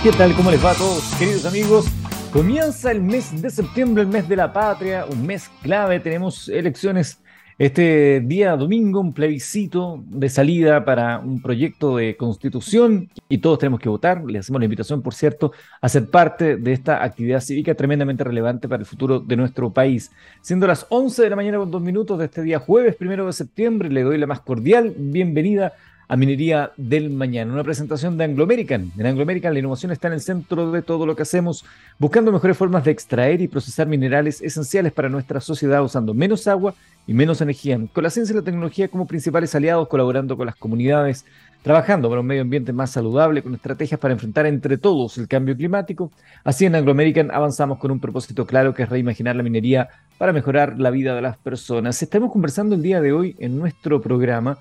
¿Qué tal? ¿Cómo les va a todos, queridos amigos? Comienza el mes de septiembre, el mes de la patria, un mes clave. Tenemos elecciones este día domingo, un plebiscito de salida para un proyecto de constitución y todos tenemos que votar. Le hacemos la invitación, por cierto, a ser parte de esta actividad cívica tremendamente relevante para el futuro de nuestro país. Siendo las 11 de la mañana con dos minutos de este día jueves, primero de septiembre, le doy la más cordial bienvenida a Minería del Mañana. Una presentación de Anglo American. En Anglo American la innovación está en el centro de todo lo que hacemos, buscando mejores formas de extraer y procesar minerales esenciales para nuestra sociedad usando menos agua y menos energía. Con la ciencia y la tecnología como principales aliados, colaborando con las comunidades, trabajando para un medio ambiente más saludable, con estrategias para enfrentar entre todos el cambio climático. Así en Anglo American avanzamos con un propósito claro que es reimaginar la minería para mejorar la vida de las personas. Estamos conversando el día de hoy en nuestro programa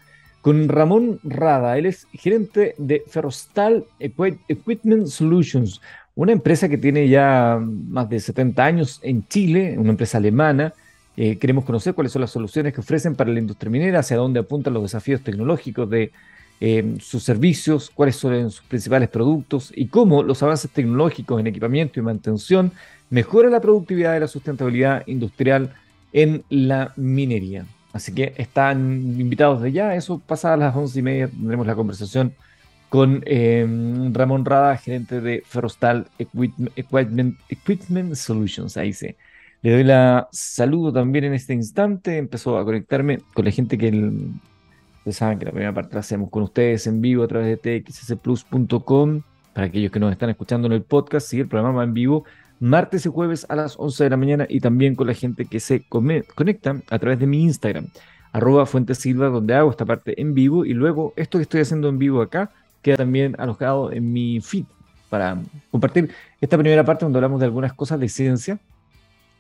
con Ramón Rada. Él es gerente de Ferrostal Equipment Solutions, una empresa que tiene ya más de 70 años en Chile, una empresa alemana. Eh, queremos conocer cuáles son las soluciones que ofrecen para la industria minera, hacia dónde apuntan los desafíos tecnológicos de eh, sus servicios, cuáles son sus principales productos y cómo los avances tecnológicos en equipamiento y mantención mejoran la productividad y la sustentabilidad industrial en la minería. Así que están invitados de ya. Eso pasa a las once y media. Tendremos la conversación con em, Ramón Rada, gerente de Ferrostal Equipment, Solutions. Ahí se. Le doy la saludo también en este instante. Empezó a conectarme con la gente que ustedes saben que la primera parte la hacemos con ustedes en vivo a través de txsplus.com. Para aquellos que nos están escuchando en el podcast, sigue el programa en vivo martes y jueves a las 11 de la mañana y también con la gente que se conecta a través de mi Instagram, arroba Silva, donde hago esta parte en vivo y luego esto que estoy haciendo en vivo acá queda también alojado en mi feed para compartir esta primera parte donde hablamos de algunas cosas de ciencia,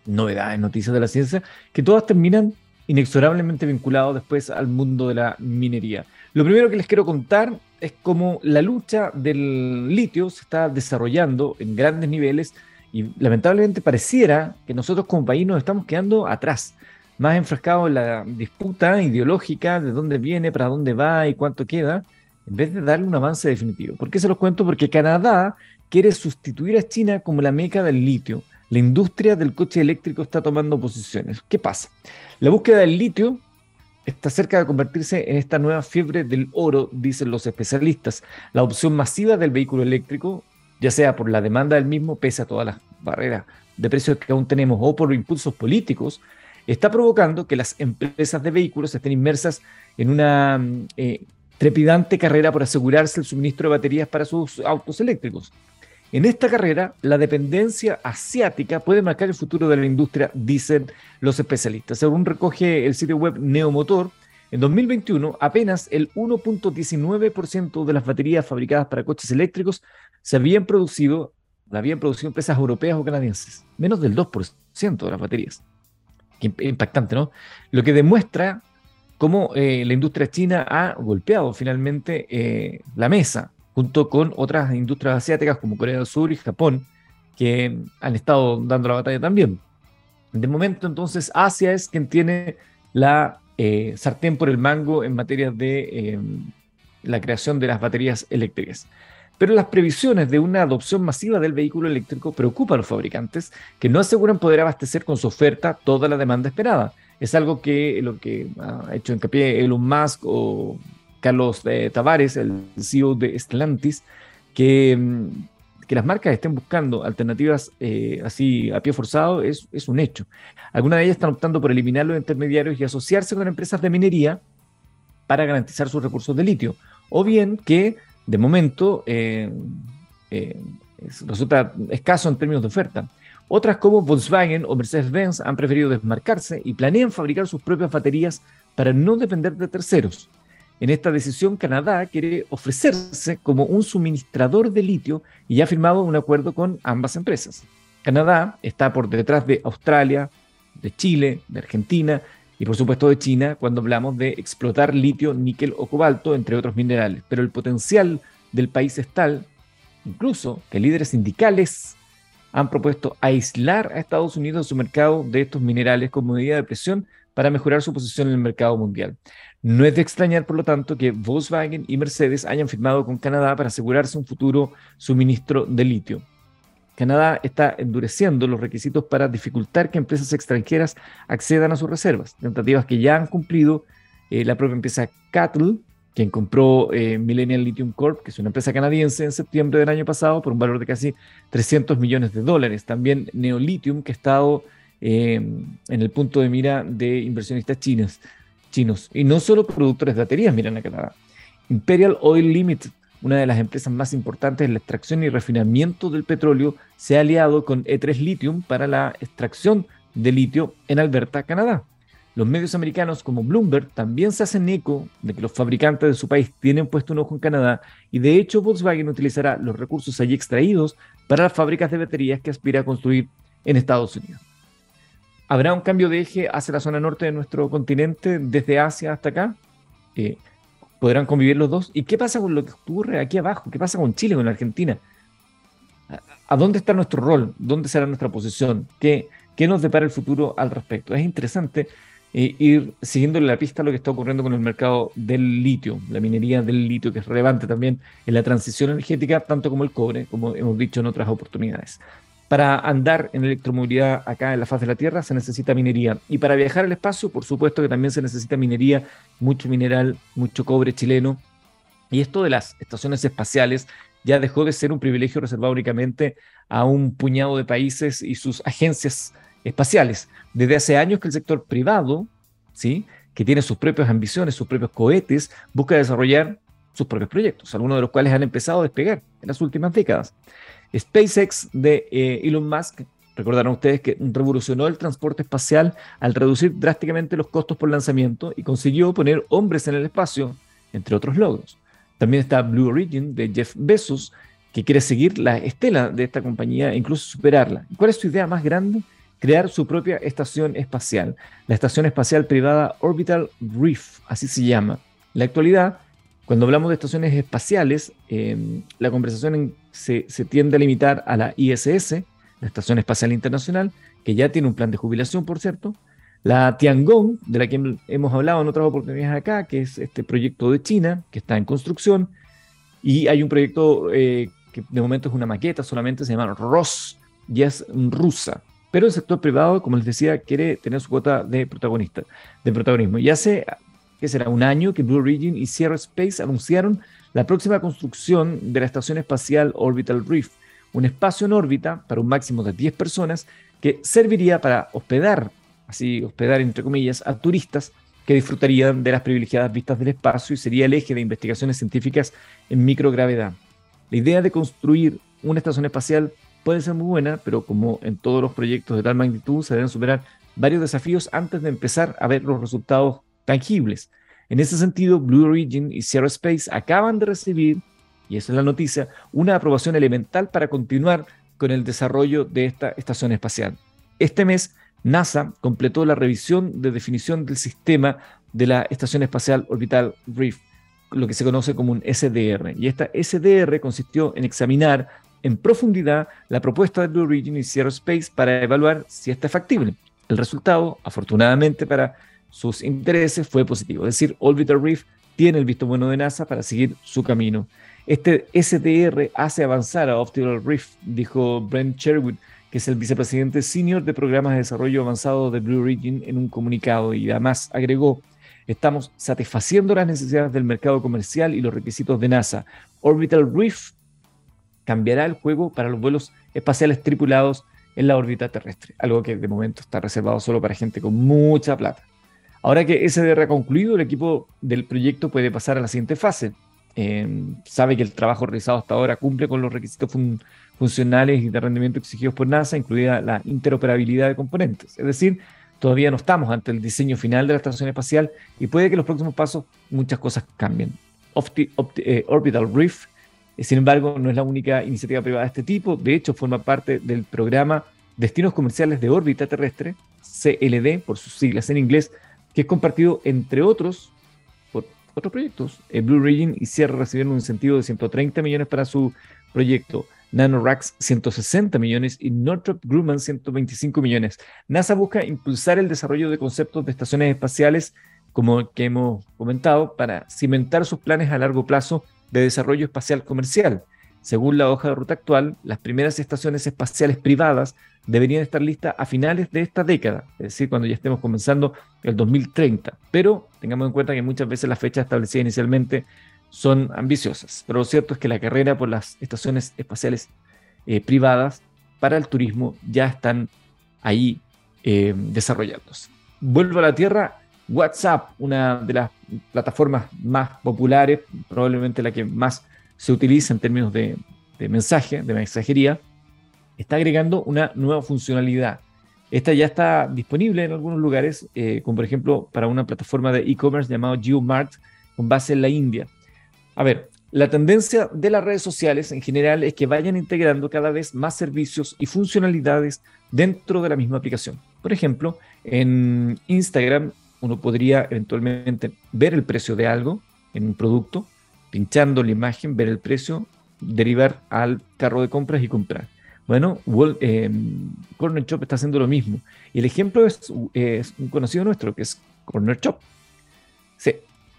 novedades, noticias de la ciencia, que todas terminan inexorablemente vinculados después al mundo de la minería. Lo primero que les quiero contar es cómo la lucha del litio se está desarrollando en grandes niveles y lamentablemente pareciera que nosotros como país nos estamos quedando atrás, más enfrascados en la disputa ideológica de dónde viene, para dónde va y cuánto queda, en vez de darle un avance definitivo. ¿Por qué se los cuento? Porque Canadá quiere sustituir a China como la meca del litio. La industria del coche eléctrico está tomando posiciones. ¿Qué pasa? La búsqueda del litio está cerca de convertirse en esta nueva fiebre del oro, dicen los especialistas. La opción masiva del vehículo eléctrico ya sea por la demanda del mismo, pese a todas las barreras de precios que aún tenemos, o por impulsos políticos, está provocando que las empresas de vehículos estén inmersas en una mm, eh, trepidante carrera por asegurarse el suministro de baterías para sus autos eléctricos. En esta carrera, la dependencia asiática puede marcar el futuro de la industria, dicen los especialistas. Según recoge el sitio web Neomotor, en 2021 apenas el 1.19% de las baterías fabricadas para coches eléctricos se habían producido, la habían producido empresas europeas o canadienses, menos del 2% de las baterías. Qué impactante, ¿no? Lo que demuestra cómo eh, la industria china ha golpeado finalmente eh, la mesa, junto con otras industrias asiáticas como Corea del Sur y Japón, que han estado dando la batalla también. De momento, entonces, Asia es quien tiene la eh, sartén por el mango en materia de la creación de las baterías eléctricas. Pero las previsiones de una adopción masiva del vehículo eléctrico preocupan a los fabricantes que no aseguran poder abastecer con su oferta toda la demanda esperada. Es algo que lo que ha hecho hincapié Elon Musk o Carlos de Tavares, el CEO de Stellantis, que, mm, que las marcas estén buscando alternativas eh, así a pie forzado es, es un hecho. Algunas de ellas están optando por eliminar los intermediarios y asociarse con empresas de minería para garantizar sus recursos de litio. O bien que de momento eh, eh, resulta escaso en términos de oferta. Otras como Volkswagen o Mercedes-Benz han preferido desmarcarse y planean fabricar sus propias baterías para no depender de terceros. En esta decisión, Canadá quiere ofrecerse como un suministrador de litio y ha firmado un acuerdo con ambas empresas. Canadá está por detrás de Australia, de Chile, de Argentina y por supuesto de China cuando hablamos de explotar litio, níquel o cobalto, entre otros minerales. Pero el potencial del país es tal, incluso que líderes sindicales han propuesto aislar a Estados Unidos de su mercado de estos minerales como medida de presión para mejorar su posición en el mercado mundial. No es de extrañar, por lo tanto, que Volkswagen y Mercedes hayan firmado con Canadá para asegurarse un futuro suministro de litio. Canadá está endureciendo los requisitos para dificultar que empresas extranjeras accedan a sus reservas, tentativas que ya han cumplido eh, la propia empresa Cattle, quien compró eh, Millennial Lithium Corp, que es una empresa canadiense, en septiembre del año pasado por un valor de casi 300 millones de dólares. También Neolithium, que ha estado eh, en el punto de mira de inversionistas chinos, chinos. Y no solo productores de baterías miran a Canadá. Imperial Oil Limited, una de las empresas más importantes en la extracción y refinamiento del petróleo, se ha aliado con E3 Lithium para la extracción de litio en Alberta, Canadá. Los medios americanos como Bloomberg también se hacen eco de que los fabricantes de su país tienen puesto un ojo en Canadá y de hecho Volkswagen utilizará los recursos allí extraídos para las fábricas de baterías que aspira a construir en Estados Unidos. ¿Habrá un cambio de eje hacia la zona norte de nuestro continente, desde Asia hasta acá? Eh, ¿Podrán convivir los dos? ¿Y qué pasa con lo que ocurre aquí abajo? ¿Qué pasa con Chile, con la Argentina? ¿A dónde está nuestro rol? ¿Dónde será nuestra posición? ¿Qué, qué nos depara el futuro al respecto? Es interesante ir siguiéndole la pista a lo que está ocurriendo con el mercado del litio, la minería del litio, que es relevante también en la transición energética, tanto como el cobre, como hemos dicho en otras oportunidades. Para andar en electromovilidad acá en la faz de la Tierra se necesita minería. Y para viajar al espacio, por supuesto que también se necesita minería, mucho mineral, mucho cobre chileno. Y esto de las estaciones espaciales ya dejó de ser un privilegio reservado únicamente a un puñado de países y sus agencias espaciales. Desde hace años que el sector privado, ¿sí? que tiene sus propias ambiciones, sus propios cohetes, busca desarrollar sus propios proyectos, algunos de los cuales han empezado a despegar en las últimas décadas. SpaceX de eh, Elon Musk, recordarán ustedes que revolucionó el transporte espacial al reducir drásticamente los costos por lanzamiento y consiguió poner hombres en el espacio, entre otros logros. También está Blue Origin de Jeff Bezos, que quiere seguir la estela de esta compañía e incluso superarla. ¿Cuál es su idea más grande? crear su propia estación espacial, la estación espacial privada Orbital Reef, así se llama. En la actualidad, cuando hablamos de estaciones espaciales, em, la conversación se, tiende a limitar a la ISS, la Estación Espacial Internacional, que ya tiene un plan de jubilación, por cierto, la Tiangong, de la que hemos hablado en otras oportunidades acá, que es este proyecto de China, que está en construcción, y hay un proyecto eh, que de momento es una maqueta, solamente se llama ROS, y es rusa. Pero el sector privado, como les decía, quiere tener su cuota de protagonista, de protagonismo. Y hace, que será un año, que Blue Origin y Sierra Space anunciaron la próxima construcción de la Estación Espacial Orbital Reef, un espacio en órbita para un máximo de 10 personas que serviría para hospedar, así hospedar entre comillas, a turistas que disfrutarían de las privilegiadas vistas del espacio y sería el eje de investigaciones científicas en microgravedad. La idea de construir una estación espacial puede ser muy buena, pero como en todos los proyectos de tal magnitud, se deben superar varios desafíos antes de empezar a ver los resultados tangibles. En ese sentido, Blue Origin y Sierra Space acaban de recibir, y esa es la noticia, una aprobación elemental para continuar con el desarrollo de esta estación espacial. Este mes, NASA completó la revisión de definición del sistema de la Estación Espacial Orbital Reef, lo que se conoce como un SDR. Y esta SDR consistió en examinar en profundidad la propuesta de Blue Origin y Sierra Space para evaluar si está factible. El resultado, afortunadamente para sus intereses, fue positivo. Es decir, Orbital Reef tiene el visto bueno de NASA para seguir su camino. Este SDR hace avanzar a Orbital Reef, dijo Brent Sherwood, que es el vicepresidente senior de programas de desarrollo avanzado de Blue Origin en un comunicado y además agregó, estamos satisfaciendo las necesidades del mercado comercial y los requisitos de NASA. Orbital Reef cambiará el juego para los vuelos espaciales tripulados en la órbita terrestre, algo que de momento está reservado solo para gente con mucha plata. Ahora que SDR ha concluido, el equipo del proyecto puede pasar a la siguiente fase. Em, sabe que el trabajo realizado hasta ahora cumple con los requisitos funcionales y de rendimiento exigidos por NASA, incluida la interoperabilidad de componentes. Es decir, todavía no estamos ante el diseño final de la estación espacial y puede que los próximos pasos muchas cosas cambien. Eh, Orbital Reef eh, sin embargo, no es la única iniciativa privada de este tipo. De hecho, forma parte del programa Destinos Comerciales de Órbita Terrestre, CLD, por sus siglas en inglés, que es compartido, entre otros, por otros proyectos. Eh, Blue Origin y Sierra recibieron un incentivo de 130 millones para su proyecto. NanoRacks 160 millones y Northrop Grumman 125 millones. NASA busca impulsar el desarrollo de conceptos de estaciones espaciales, como que hemos comentado, para cimentar sus planes a largo plazo de desarrollo espacial comercial. Según la hoja de ruta actual, las primeras estaciones espaciales privadas deberían estar listas a finales de esta década, es decir, cuando ya estemos comenzando el 2030. Pero tengamos en cuenta que muchas veces las fechas establecidas inicialmente son ambiciosas. Pero lo cierto es que la carrera por las estaciones espaciales eh, privadas para el turismo ya están ahí eh, desarrollándose. Vuelvo a la Tierra. WhatsApp, una de las plataformas más populares, probablemente la que más se utiliza en términos de, mensaje, de mensajería, está agregando una nueva funcionalidad. Esta ya está disponible en algunos lugares, eh, como por ejemplo para una plataforma de e-commerce llamado GeoMart con base en la India. A ver, la tendencia de las redes sociales en general es que vayan integrando cada vez más servicios y funcionalidades dentro de la misma aplicación. Por ejemplo, en Instagram uno podría eventualmente ver el precio de algo en un producto, pinchando la imagen, ver el precio, derivar al carro de compras y comprar. Bueno, eh, Corner Shop está haciendo lo mismo. Y el ejemplo es, es un conocido nuestro, que es Corner Shop. Sí,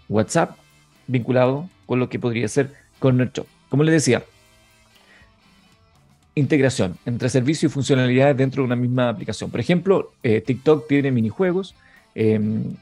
WhatsApp vinculado con lo que podría ser Corner Shop. Como les decía, integración entre servicio y funcionalidades dentro de una misma aplicación. Por ejemplo, eh, TikTok tiene minijuegos, em,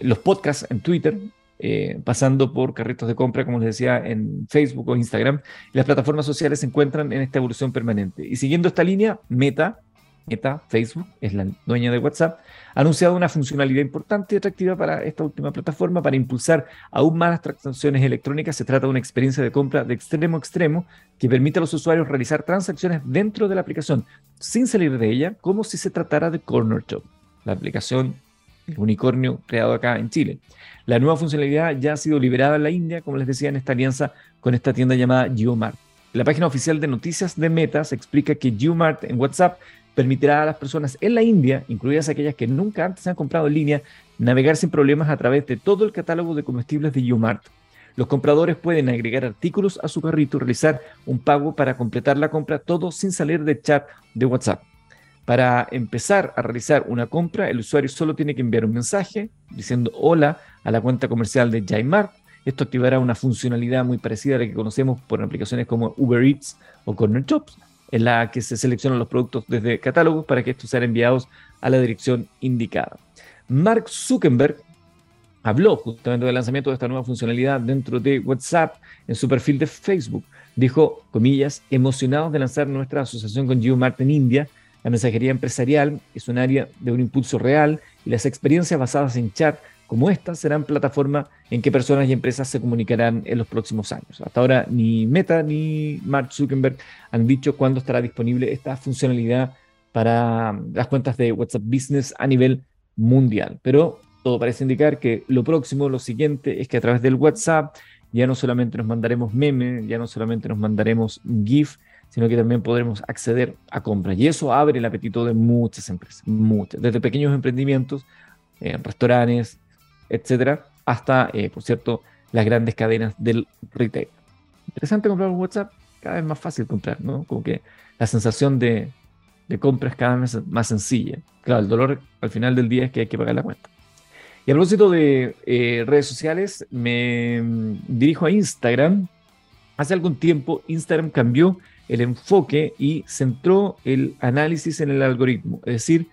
los podcasts en Twitter, eh, pasando por carritos de compra, como les decía, en Facebook o Instagram. las plataformas sociales se encuentran en esta evolución permanente. Y siguiendo esta línea, Meta Meta, Facebook, es la dueña de WhatsApp, ha anunciado una funcionalidad importante y atractiva para esta última plataforma para impulsar aún más las transacciones electrónicas. Se trata de una experiencia de compra de extremo a extremo que permite a los usuarios realizar transacciones dentro de la aplicación sin salir de ella, como si se tratara de Corner Shop, la aplicación el unicornio creado acá en Chile. La nueva funcionalidad ya ha sido liberada en la India, como les decía, en esta alianza con esta tienda llamada Geomart. La página oficial de noticias de Meta se explica que Geomart en WhatsApp permitirá a las personas en la India, incluidas aquellas que nunca antes han comprado en línea, navegar sin problemas a través de todo el catálogo de comestibles de Umart. Los compradores pueden agregar artículos a su carrito y realizar un pago para completar la compra, todo sin salir del chat de WhatsApp. Para empezar a realizar una compra, el usuario solo tiene que enviar un mensaje diciendo hola a la cuenta comercial de Jaimart. Esto activará una funcionalidad muy parecida a la que conocemos por aplicaciones como Uber Eats o Corner Shops en la que se seleccionan los productos desde catálogos para que estos sean enviados a la dirección indicada. Mark Zuckerberg habló justamente del lanzamiento de esta nueva funcionalidad dentro de WhatsApp en su perfil de Facebook. Dijo, comillas, emocionados de lanzar nuestra asociación con GeoMart en India. La mensajería empresarial es un área de un impulso real y las experiencias basadas en chat como esta serán plataformas en que personas y empresas se comunicarán en los próximos años. Hasta ahora ni Meta ni Mark Zuckerberg han dicho cuándo estará disponible esta funcionalidad para las cuentas de WhatsApp Business a nivel mundial. Pero todo parece indicar que lo próximo, lo siguiente, es que a través del WhatsApp ya no solamente nos mandaremos memes, ya no solamente nos mandaremos GIF, sino que también podremos acceder a compras. Y eso abre el apetito de muchas empresas, muchas, desde pequeños emprendimientos, eh, restaurantes, etcétera, hasta, eh, por cierto, las grandes cadenas del retail. Interesante comprar un WhatsApp, cada vez más fácil comprar, ¿no? Como que la sensación de, de compra es cada vez más sencilla. Claro, el dolor al final del día es que hay que pagar la cuenta. Y a propósito de eh, redes sociales, me mm, dirijo a Instagram. Hace algún tiempo Instagram cambió el enfoque y centró el análisis en el algoritmo. Es decir,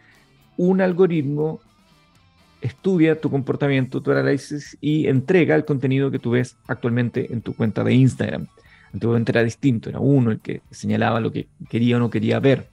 un algoritmo estudia tu comportamiento, tu análisis y entrega el contenido que tú ves actualmente en tu cuenta de Instagram. Antiguamente era distinto, era uno el que señalaba lo que quería o no quería ver.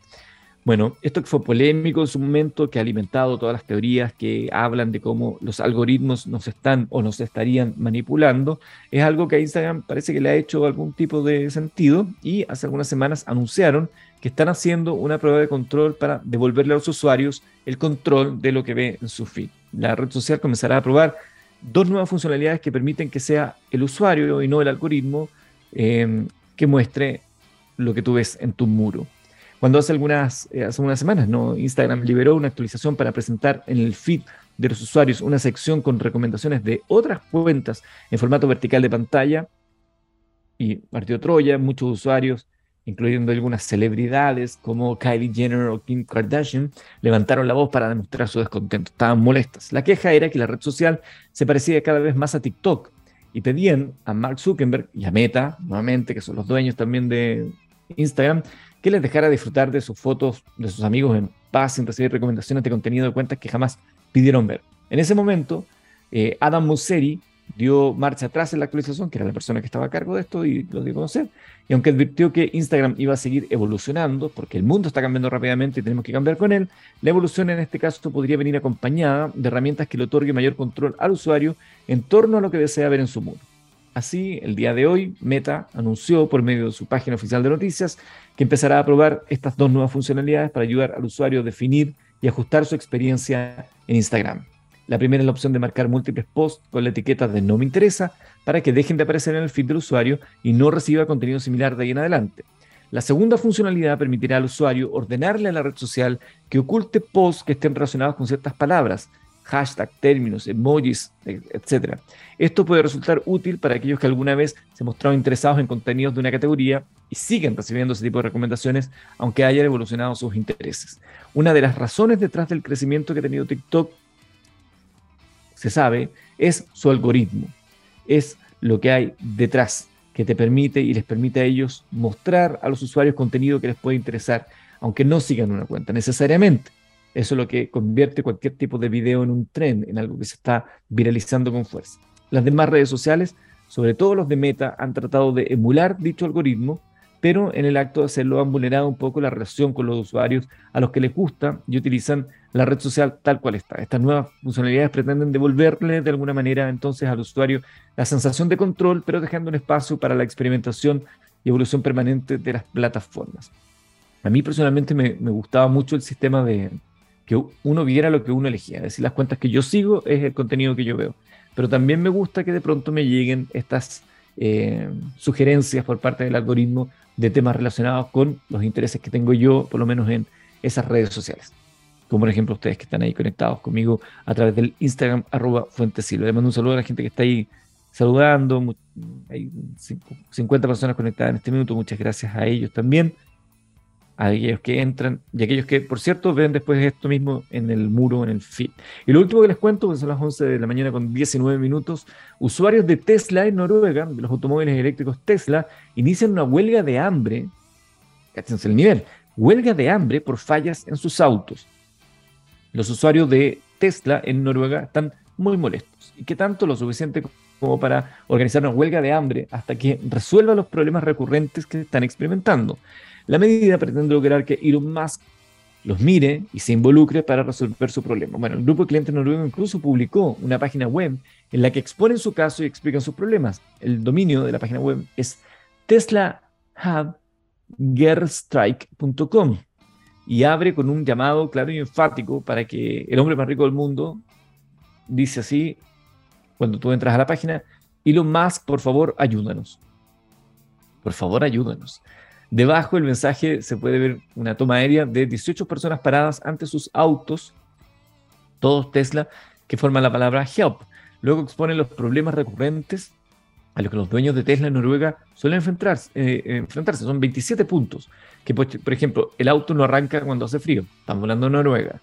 Bueno, esto que fue polémico en su momento, que ha alimentado todas las teorías que hablan de cómo los algoritmos nos están o nos estarían manipulando, es algo que a Instagram parece que le ha hecho algún tipo de sentido y hace algunas semanas anunciaron que están haciendo una prueba de control para devolverle a los usuarios el control de lo que ve en su feed. La red social comenzará a probar dos nuevas funcionalidades que permiten que sea el usuario y no el algoritmo eh, que muestre lo que tú ves en tu muro. Cuando hace algunas, eh, hace unas semanas. Instagram liberó una actualización para presentar en el feed de los usuarios una sección con recomendaciones de otras cuentas en formato vertical de pantalla y partió Troya, muchos usuarios incluyendo algunas celebridades como Kylie Jenner o Kim Kardashian, levantaron la voz para demostrar su descontento. Estaban molestas. La queja era que la red social se parecía cada vez más a TikTok y pedían a Mark Zuckerberg y a Meta, nuevamente, que son los dueños también de Instagram, que les dejara disfrutar de sus fotos de sus amigos en paz sin recibir recomendaciones de contenido de cuentas que jamás pidieron ver. En ese momento, eh, Adam Mosseri dio marcha atrás en la actualización, que era la persona que estaba a cargo de esto y lo dio a conocer, y aunque advirtió que Instagram iba a seguir evolucionando, porque el mundo está cambiando rápidamente y tenemos que cambiar con él, la evolución en este caso podría venir acompañada de herramientas que le otorguen mayor control al usuario en torno a lo que desea ver en su mundo. Así, el día de hoy, Meta anunció por medio de su página oficial de noticias que empezará a probar estas dos nuevas funcionalidades para ayudar al usuario a definir y ajustar su experiencia en Instagram. La primera es la opción de marcar múltiples posts con la etiqueta de no me interesa para que dejen de aparecer en el feed del usuario y no reciba contenido similar de ahí en adelante. La segunda funcionalidad permitirá al usuario ordenarle a la red social que oculte posts que estén relacionados con ciertas palabras, hashtag, términos, emojis, etc. Esto puede resultar útil para aquellos que alguna vez se mostraron interesados en contenidos de una categoría y siguen recibiendo ese tipo de recomendaciones, aunque hayan evolucionado sus intereses. Una de las razones detrás del crecimiento que ha tenido TikTok se sabe, es su algoritmo, es lo que hay detrás que te permite y les permite a ellos mostrar a los usuarios contenido que les puede interesar, aunque no sigan una cuenta necesariamente. Eso es lo que convierte cualquier tipo de video en un trend, en algo que se está viralizando con fuerza. Las demás redes sociales, sobre todo los de Meta, han tratado de emular dicho algoritmo pero en el acto de hacerlo han vulnerado un poco la relación con los usuarios a los que les gusta y utilizan la red social tal cual está. Estas nuevas funcionalidades pretenden devolverle de alguna manera entonces al usuario la sensación de control, pero dejando un espacio para la experimentación y evolución permanente de las plataformas. A mí personalmente me, gustaba mucho el sistema de que uno viera lo que uno elegía, es decir, las cuentas que yo sigo es el contenido que yo veo, pero también me gusta que de pronto me lleguen estas eh, sugerencias por parte del algoritmo de temas relacionados con los intereses que tengo yo, por lo menos en esas redes sociales. Como por ejemplo ustedes que están ahí conectados conmigo a través del Instagram arroba Fuentesilva. Le mando un saludo a la gente que está ahí saludando. Hay 50 personas conectadas en este minuto. Muchas gracias a ellos también aquellos que entran y aquellos que, por cierto, ven después esto mismo en el muro, en el feed. Y lo último que les cuento, pues son las 11 de la mañana con 19 minutos, usuarios de Tesla en Noruega, de los automóviles eléctricos Tesla, inician una huelga de hambre, el nivel, huelga de hambre por fallas en sus autos. Los usuarios de Tesla en Noruega están muy molestos. ¿Y qué tanto? Lo suficiente como para organizar una huelga de hambre hasta que resuelva los problemas recurrentes que están experimentando. La medida pretende lograr que Elon Musk los mire y se involucre para resolver su problema. Bueno, el grupo de clientes noruego incluso publicó una página web en la que exponen su caso y explican sus problemas. El dominio de la página web es teslahubgerstrike.com y abre con un llamado claro y enfático para que el hombre más rico del mundo dice así, cuando tú entras a la página, Elon Musk, por favor, ayúdanos. Por favor, ayúdanos. Debajo del mensaje se puede ver una toma aérea de 18 personas paradas ante sus autos, todos Tesla, que forman la palabra help. Luego exponen los problemas recurrentes a los que los dueños de Tesla en Noruega suelen enfrentarse. Eh. Son 27 puntos. Que, por ejemplo, el auto no arranca cuando hace frío. Estamos hablando de Noruega.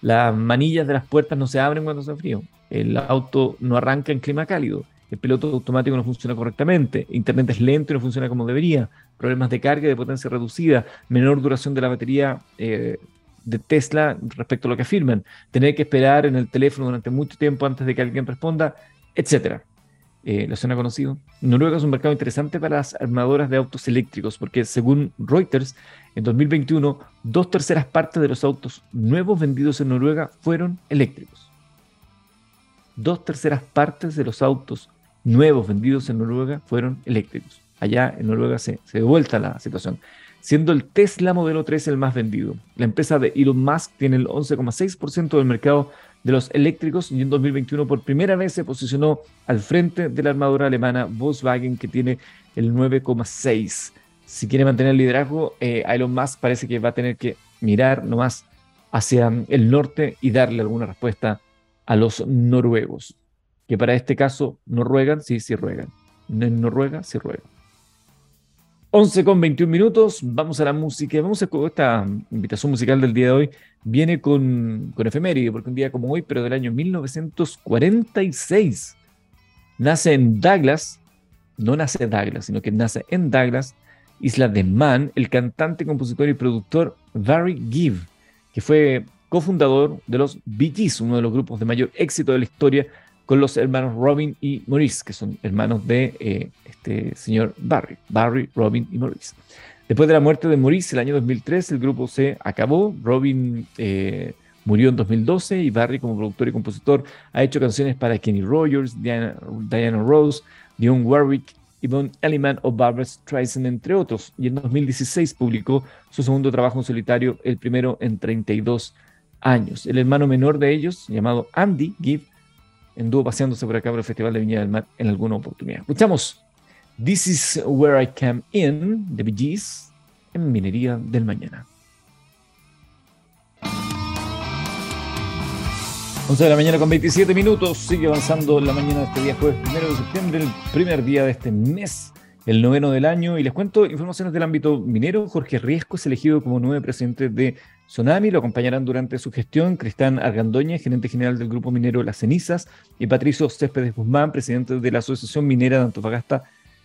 Las manillas de las puertas no se abren cuando hace frío. El auto no arranca en clima cálido el piloto automático no funciona correctamente, Internet es lento y no funciona como debería, problemas de carga de potencia reducida, menor duración de la batería eh, de Tesla respecto a lo que afirman, tener que esperar en el teléfono durante mucho tiempo antes de que alguien responda, etc. Eh, ¿Lo suena conocido? Noruega es un mercado interesante para las armadoras de autos eléctricos porque según Reuters, en 2021, dos terceras partes de los autos nuevos vendidos en Noruega fueron eléctricos. Dos terceras partes de los autos nuevos vendidos en Noruega fueron eléctricos. Allá en Noruega se, se vuelta la situación, siendo el Tesla modelo 3 el más vendido. La empresa de Elon Musk tiene el 11,6% del mercado de los eléctricos y en 2021 por primera vez se posicionó al frente de la armadura alemana Volkswagen que tiene el 9,6%. Si quiere mantener el liderazgo, eh, Elon Musk parece que va a tener que mirar nomás hacia el norte y darle alguna respuesta a los noruegos que para este caso no ruegan, sí, sí ruegan. En Noruega sí ruegan. 11 con 21 minutos, vamos a la música, vamos a esta invitación musical del día de hoy, viene con, con efeméride, porque un día como hoy, pero del año 1946, nace en Douglas, no nace Douglas, sino que nace en Douglas, Isla de Man, el cantante, compositor y productor Barry Gibb, que fue cofundador de los Bee Gees, uno de los grupos de mayor éxito de la historia, con los hermanos Robin y Maurice, que son hermanos de eh, este señor Barry, Barry, Robin y Maurice. Después de la muerte de Maurice, el año 2003, el grupo se acabó. Robin eh, murió en 2012 y Barry, como productor y compositor, ha hecho canciones para Kenny Rogers, Diana, Diana Rose, Dionne Warwick, Yvonne Elliman o Barbara Streisand, entre otros. Y en 2016 publicó su segundo trabajo en solitario, el primero en 32 años. El hermano menor de ellos, llamado Andy Gibb, anduvo paseándose por acá por el Festival de Viña del Mar en alguna oportunidad. Escuchamos This is Where I Came In, de Bee en Minería del Mañana. 11 de la mañana con 27 minutos, sigue avanzando la mañana de este día jueves 1 de septiembre, el primer día de este mes, el noveno del año, y les cuento informaciones del ámbito minero. Jorge Riesco es elegido como nuevo presidente de Sonami, lo acompañarán durante su gestión Cristán Argandoña, gerente general del Grupo Minero Las Cenizas, y Patricio Céspedes Guzmán, presidente de la Asociación Minera de Antofagasta,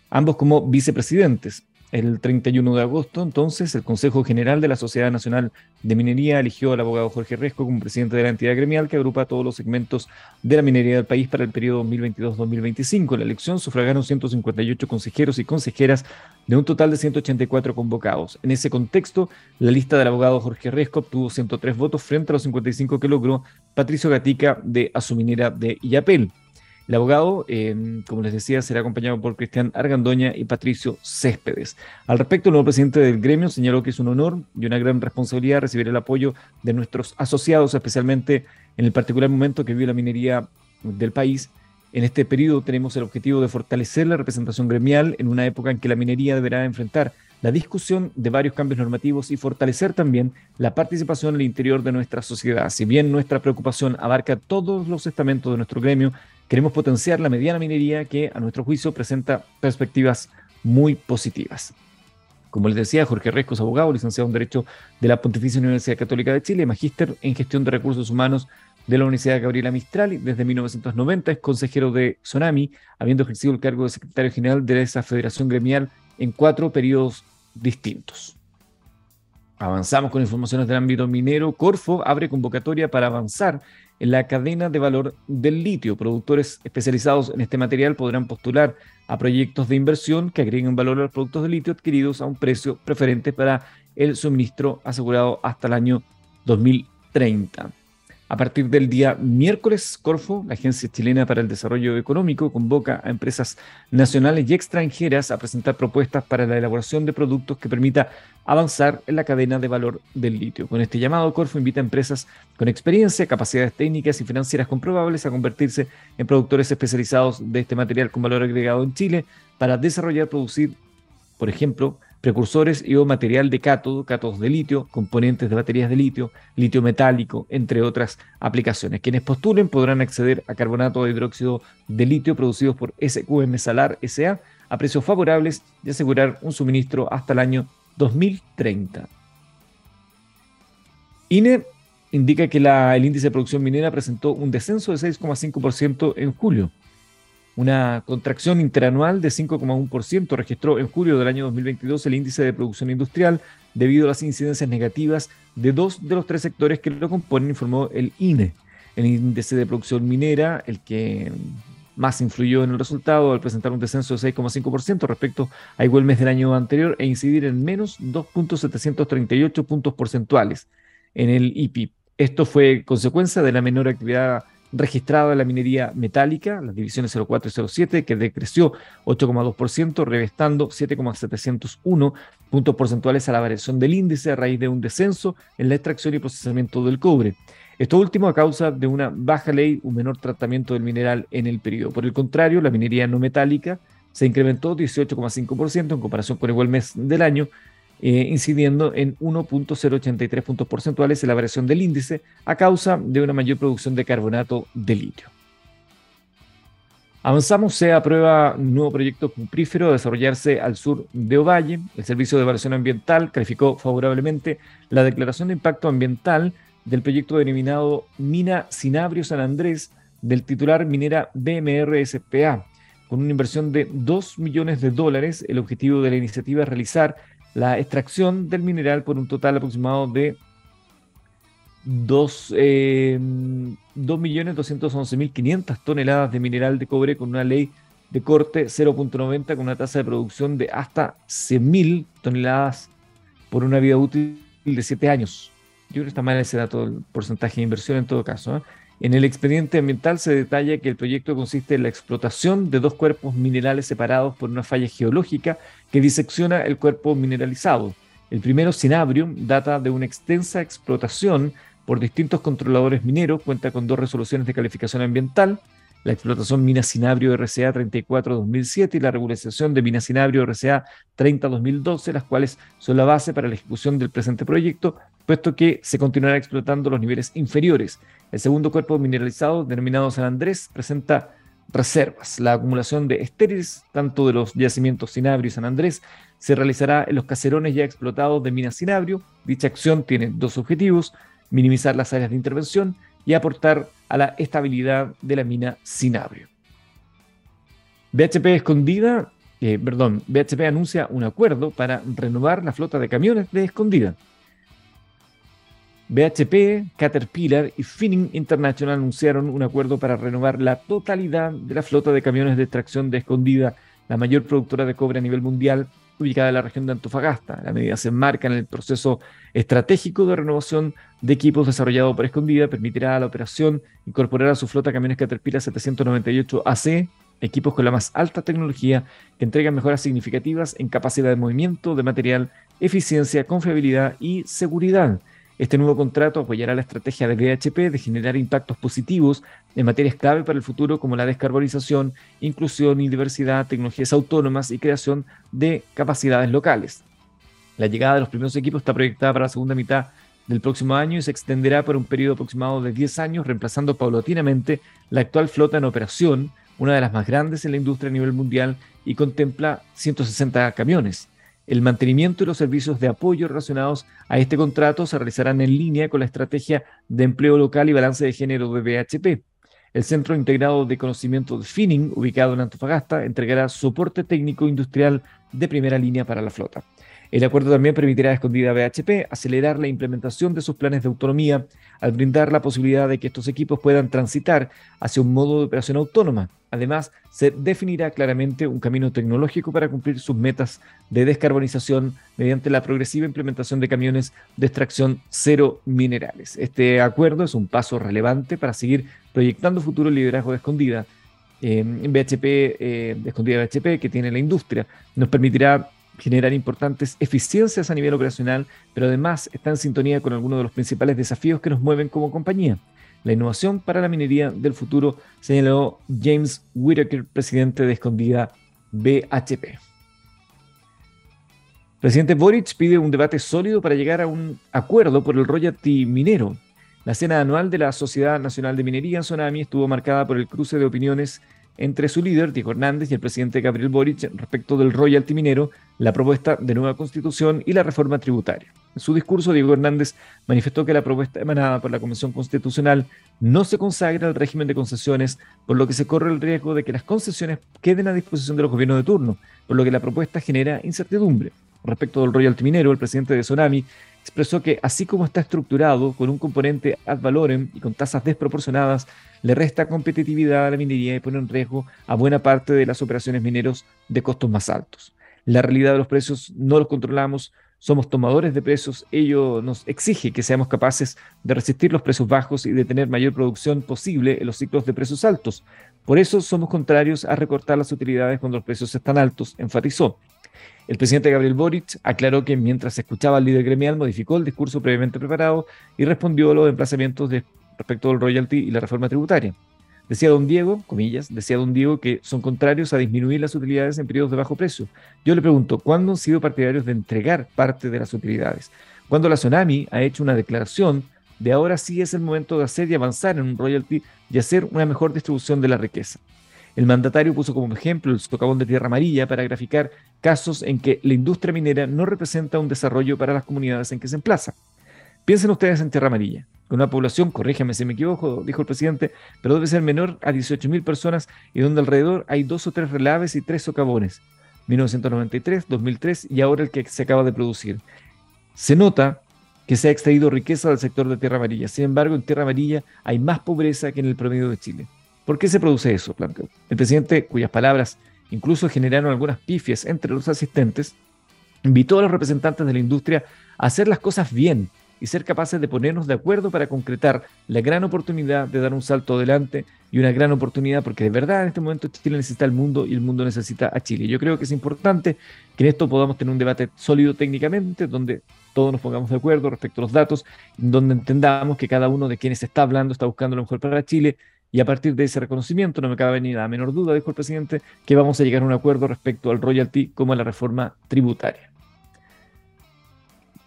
ambos como vicepresidentes. El 31 de agosto, entonces, el Consejo General de la Sociedad Nacional de Minería eligió al abogado Jorge Resco como presidente de la entidad gremial que agrupa todos los segmentos de la minería del país para el periodo 2022-2025. En la elección sufragaron 158 consejeros y consejeras de un total de 184 convocados. En ese contexto, la lista del abogado Jorge Resco obtuvo 103 votos frente a los 55 que logró Patricio Gatica de Asuminera de Illapel. El abogado, em, como les decía, será acompañado por Cristian Argandoña y Patricio Céspedes. Al respecto, el nuevo presidente del gremio señaló que es un honor y una gran responsabilidad recibir el apoyo de nuestros asociados, especialmente en el particular momento que vive la minería del país. En este periodo tenemos el objetivo de fortalecer la representación gremial en una época en que la minería deberá enfrentar la discusión de varios cambios normativos y fortalecer también la participación el interior de nuestra sociedad. Si bien nuestra preocupación abarca todos los estamentos de nuestro gremio, Queremos potenciar la mediana minería que, a nuestro juicio, presenta perspectivas muy positivas. Como les decía, Jorge Resco es abogado, licenciado en Derecho de la Pontificia Universidad Católica de Chile, magíster en Gestión de Recursos Humanos de la Universidad Gabriela Mistral y desde 1990 es consejero de Sonami, habiendo ejercido el cargo de secretario general de esa federación gremial en cuatro periodos distintos. Avanzamos con informaciones del ámbito minero. Corfo abre convocatoria para avanzar en la cadena de valor del litio. Productores especializados en este material podrán postular a proyectos de inversión que agreguen valor a los productos de litio adquiridos a un precio preferente para el suministro asegurado hasta el año 2030. A partir del día miércoles, Corfo, la Agencia Chilena para el Desarrollo Económico, convoca a empresas nacionales y extranjeras a presentar propuestas para la elaboración de productos que permita avanzar en la cadena de valor del litio. Con este llamado, Corfo invita a empresas con experiencia, capacidades técnicas y financieras comprobables a convertirse en productores especializados de este material con valor agregado en Chile para desarrollar, producir, por ejemplo, precursores y o material de cátodo, cátodos de litio, componentes de baterías de litio, litio metálico, entre otras aplicaciones. Quienes postulen podrán acceder a carbonato de hidróxido de litio producidos por SQM Salar SA a precios favorables y asegurar un suministro hasta el año 2030. INE indica que el índice de producción minera presentó un descenso de 6,5% en julio una contracción interanual de 5,1% registró en julio del año 2022 el índice de producción industrial debido a las incidencias negativas de dos de los tres sectores que lo componen, informó el INE. El índice de producción minera, el que más influyó en el resultado al presentar un descenso de 6,5% respecto a igual mes del año anterior e incidir en menos 2.738 puntos porcentuales en el IPIP. Esto fue consecuencia de la menor actividad registrado en la minería metálica, las divisiones 04 y 07, que decreció 8,2%, revestando 7,701 puntos porcentuales a la variación del índice a raíz de un descenso en la extracción y procesamiento del cobre. Esto último a causa de una baja ley, un menor tratamiento del mineral en el periodo. Por el contrario, la minería no metálica se incrementó 18,5% en comparación con el igual mes del año, eh, incidiendo en 1.083 puntos porcentuales en la variación del índice a causa de una mayor producción de carbonato de litio. Avanzamos, se aprueba un nuevo proyecto cuprífero a desarrollarse al sur de Ovalle. El Servicio de Evaluación Ambiental calificó favorablemente la declaración de impacto ambiental del proyecto denominado Mina Cinabrio San Andrés del titular minera BMR Con una inversión de 2 millones de dólares, el objetivo de la iniciativa es realizar la extracción del mineral por un total aproximado de 2.211.500 eh, toneladas de mineral de cobre con una ley de corte 0.90 con una tasa de producción de hasta 100.000 toneladas por una vida útil de 7 años. Yo creo que está mal ese dato, el porcentaje de inversión en todo caso. ¿eh? En el expediente ambiental se detalla que el proyecto consiste en la explotación de dos cuerpos minerales separados por una falla geológica que disecciona el cuerpo mineralizado. El primero, Cinabrio, data de una extensa explotación por distintos controladores mineros, cuenta con dos resoluciones de calificación ambiental, la explotación Mina Cinabrio RCA 34-2007 y la regularización de Mina Cinabrio RCA 30-2012, las cuales son la base para la ejecución del presente proyecto, puesto que se continuará explotando los niveles inferiores. El segundo cuerpo mineralizado, denominado San Andrés, presenta reservas. La acumulación de estériles, tanto de los yacimientos Cinabrio y San Andrés, se realizará en los caserones ya explotados de Mina Cinabrio. Dicha acción tiene dos objetivos minimizar las áreas de intervención y aportar a la estabilidad de la mina Cinabrio. BHP Escondida, eh, perdón, BHP anuncia un acuerdo para renovar la flota de camiones de Escondida. BHP, Caterpillar y Finning International anunciaron un acuerdo para renovar la totalidad de la flota de camiones de extracción de Escondida, la mayor productora de cobre a nivel mundial, ubicada en la región de Antofagasta. La medida se enmarca en el proceso estratégico de renovación de equipos desarrollado por Escondida, permitirá a la operación incorporar a su flota camiones Caterpillar 798 AC, equipos con la más alta tecnología que entregan mejoras significativas en capacidad de movimiento de material, eficiencia, confiabilidad y seguridad. Este nuevo contrato apoyará la estrategia de BHP de generar impactos positivos en materias clave para el futuro como la descarbonización, inclusión y diversidad, tecnologías autónomas y creación de capacidades locales. La llegada de los primeros equipos está proyectada para la segunda mitad del próximo año y se extenderá por un periodo aproximado de 10 años, reemplazando paulatinamente la actual flota en operación, una de las más grandes en la industria a nivel mundial y contempla 160 camiones. El mantenimiento y los servicios de apoyo relacionados a este contrato se realizarán en línea con la estrategia de empleo local y balance de género de BHP. El Centro Integrado de Conocimiento de Finning, ubicado en Antofagasta, entregará soporte técnico industrial de primera línea para la flota. El acuerdo también permitirá a Escondida BHP acelerar la implementación de sus planes de autonomía al brindar la posibilidad de que estos equipos puedan transitar hacia un modo de operación autónoma. Además, se definirá claramente un camino tecnológico para cumplir sus metas de descarbonización mediante la progresiva implementación de camiones de extracción cero minerales. Este acuerdo es un paso relevante para seguir proyectando futuro liderazgo de Escondida. Eh, BHP, eh, Escondida BHP, que tiene la industria, nos permitirá generar importantes eficiencias a nivel operacional, pero además está en sintonía con algunos de los principales desafíos que nos mueven como compañía. La innovación para la minería del futuro, señaló James Whitaker, presidente de Escondida BHP. presidente Boric pide un debate sólido para llegar a un acuerdo por el royalty minero. La cena anual de la Sociedad Nacional de Minería en Sonami estuvo marcada por el cruce de opiniones entre su líder, Diego Hernández, y el presidente Gabriel Boric respecto del royalty minero, la propuesta de nueva constitución y la reforma tributaria. En su discurso, Diego Hernández manifestó que la propuesta emanada por la Convención Constitucional no se consagra al régimen de concesiones, por lo que se corre el riesgo de que las concesiones queden a disposición de los gobiernos de turno, por lo que la propuesta genera incertidumbre. Respecto del royalty minero, el presidente de Sonami expresó que así como está estructurado con un componente ad valorem y con tasas desproporcionadas, le resta competitividad a la minería y pone en riesgo a buena parte de las operaciones mineros de costos más altos. La realidad de los precios no los controlamos, somos tomadores de precios, ello nos exige que seamos capaces de resistir los precios bajos y de tener mayor producción posible en los ciclos de precios altos. Por eso somos contrarios a recortar las utilidades cuando los precios están altos, enfatizó. El presidente Gabriel Boric aclaró que mientras escuchaba al líder gremial modificó el discurso previamente preparado y respondió a los emplazamientos respecto al royalty y la reforma tributaria. Decía don Diego, comillas, decía don Diego que son contrarios a disminuir las utilidades en periodos de bajo precio. Yo le pregunto, ¿cuándo han sido partidarios de entregar parte de las utilidades? Cuando la Tsunami ha hecho una declaración de ahora sí es el momento de hacer y avanzar en un royalty y hacer una mejor distribución de la riqueza. El mandatario puso como ejemplo el socavón de Tierra Amarilla para graficar casos en que la industria minera no representa un desarrollo para las comunidades en que se emplaza. Piensen ustedes en Tierra Amarilla, con una población, corríjame si me equivoco, dijo el presidente, pero debe ser menor a 18.000 personas y donde alrededor hay dos o tres relaves y tres socavones. 1993, 2003 y ahora el que se acaba de producir. Se nota que se ha extraído riqueza del sector de Tierra Amarilla. Sin embargo, en Tierra Amarilla hay más pobreza que en el promedio de Chile. ¿Por qué se produce eso? Planteó. El presidente, cuyas palabras incluso generaron algunas pifias entre los asistentes, invitó a los representantes de la industria a hacer las cosas bien y ser capaces de ponernos de acuerdo para concretar la gran oportunidad de dar un salto adelante y una gran oportunidad porque de verdad en este momento Chile necesita al mundo y el mundo necesita a Chile. Yo creo que es importante que en esto podamos tener un debate sólido técnicamente donde todos nos pongamos de acuerdo respecto a los datos, donde entendamos que cada uno de quienes está hablando está buscando lo mejor para Chile y a partir de ese reconocimiento, no me cabe ni la menor duda, dijo el presidente, que vamos a llegar a un acuerdo respecto al royalty como a la reforma tributaria.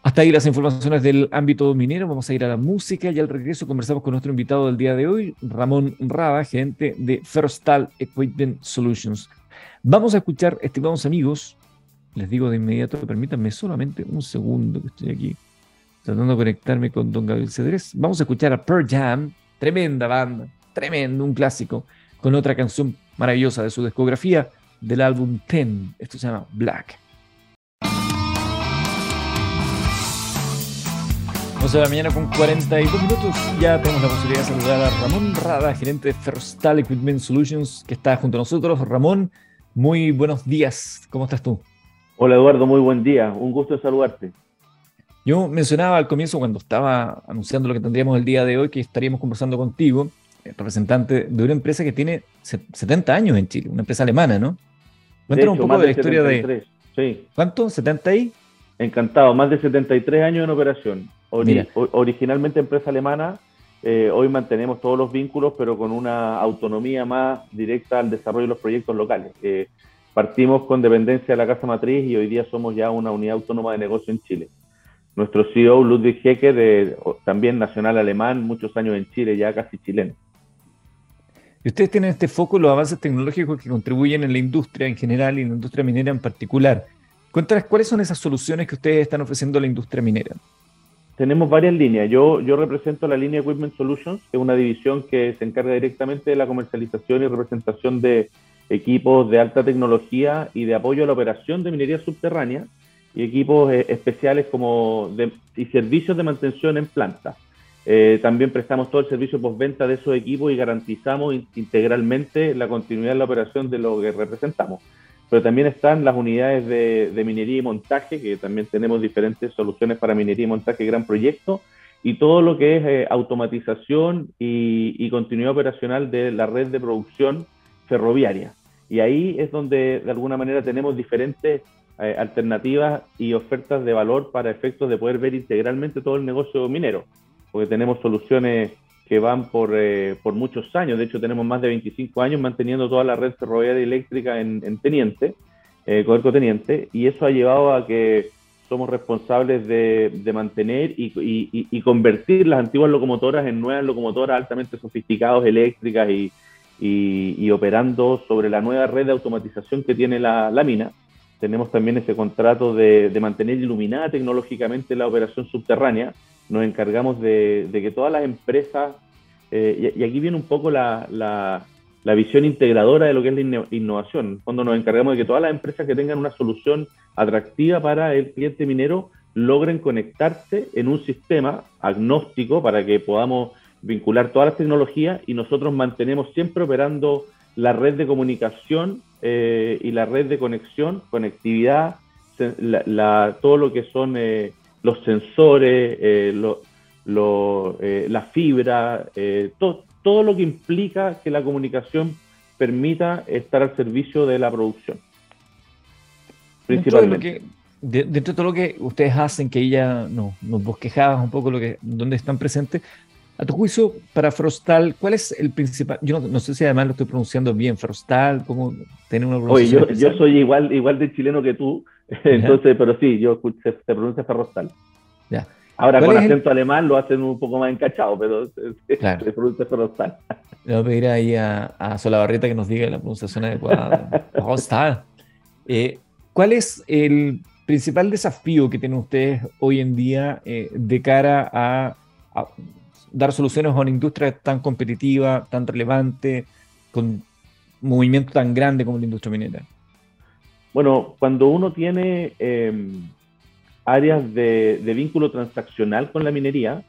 Hasta ahí las informaciones del ámbito minero. Vamos a ir a la música y al regreso conversamos con nuestro invitado del día de hoy, Ramón Raba, gerente de Ferrostal Equipment Solutions. Vamos a escuchar, estimados amigos, les digo de inmediato, permítanme solamente un segundo que estoy aquí tratando de conectarme con don Gabriel Cedrés. Vamos a escuchar a Pearl Jam, tremenda banda, tremendo, un clásico, con otra canción maravillosa de su discografía del álbum Ten. Esto se llama Black. 11 de la mañana con 42 minutos. Ya tenemos la posibilidad de saludar a Ramón Rada, gerente de Ferrostal Equipment Solutions, que está junto a nosotros. Ramón, muy buenos días. ¿Cómo estás tú? Hola Eduardo, muy buen día. Un gusto saludarte. Yo mencionaba al comienzo, cuando estaba anunciando lo que tendríamos el día de hoy, que estaríamos conversando contigo, representante de una empresa que tiene 70 años en Chile, una empresa alemana, ¿no? Cuéntanos un poco de, la historia de... Sí. ¿Cuánto? ¿70 ahí? Encantado, más de 73 años en operación originalmente empresa alemana, eh, hoy mantenemos todos los vínculos, pero con una autonomía más directa al desarrollo de los proyectos locales. Eh, partimos con dependencia de la casa matriz y hoy día somos ya una unidad autónoma de negocio en Chile. Nuestro CEO, Ludwig Hecke, de, también nacional alemán, muchos años en Chile, ya casi chileno. Y ustedes tienen este foco en los avances tecnológicos que contribuyen en la industria en general y en la industria minera en particular. Cuéntanos, ¿cuáles son esas soluciones que ustedes están ofreciendo a la industria minera? tenemos varias líneas. Yo, yo represento la línea Equipment Solutions, que es una división que se encarga directamente de la comercialización y representación de equipos de alta tecnología y de apoyo a la operación de minería subterránea y equipos eh, especiales como y servicios de mantención en planta. Eh, también prestamos todo el servicio postventa de esos equipos y garantizamos integralmente la continuidad de la operación de lo que representamos pero también están las unidades de, minería y montaje, que también tenemos diferentes soluciones para minería y montaje, gran proyecto, y todo lo que es eh, automatización y, continuidad operacional de la red de producción ferroviaria. Y ahí es donde de alguna manera tenemos diferentes eh, alternativas y ofertas de valor para efectos de poder ver integralmente todo el negocio minero, porque tenemos soluciones que van por, eh, por muchos años. De hecho, tenemos más de 25 años manteniendo toda la red ferroviaria eléctrica en, Teniente, eh, Teniente, y eso ha llevado a que somos responsables de, mantener y, convertir las antiguas locomotoras en nuevas locomotoras altamente sofisticadas, eléctricas y, operando sobre la nueva red de automatización que tiene la, mina. Tenemos también ese contrato de, mantener iluminada tecnológicamente la operación subterránea, nos encargamos de, que todas las empresas, eh, y, aquí viene un poco la, la, visión integradora de lo que es la innovación, cuando nos encargamos de que todas las empresas que tengan una solución atractiva para el cliente minero logren conectarse en un sistema agnóstico para que podamos vincular todas las tecnologías y nosotros mantenemos siempre operando la red de comunicación eh, y la red de conexión, conectividad, la, todo lo que son eh, los sensores, eh, eh, la fibra, eh, todo lo que implica que la comunicación permita estar al servicio de la producción. Principalmente. Dentro de, todo lo que ustedes hacen, que ella no, nos bosquejabas un poco lo que, dónde están presentes, a tu juicio, para Frostal, ¿cuál es el principal? Yo no, sé si además lo estoy pronunciando bien, Frostal, ¿cómo tiene una pronunciación? Oye, yo, soy igual, igual de chileno que tú, entonces, pero sí, yo se, pronuncia Frostal. Ya. Ahora con acento alemán lo hacen un poco más encachado, pero claro. el producto Frostal. Le voy a pedir ahí a, a Solabarrieta que nos diga la pronunciación adecuada. Frostal. Eh, ¿Cuál es el principal desafío que tienen ustedes hoy en día eh, de cara a, dar soluciones a una industria tan competitiva, tan relevante, con movimiento tan grande como la industria minera? Bueno, cuando uno tiene em, áreas de, vínculo transaccional con la minería,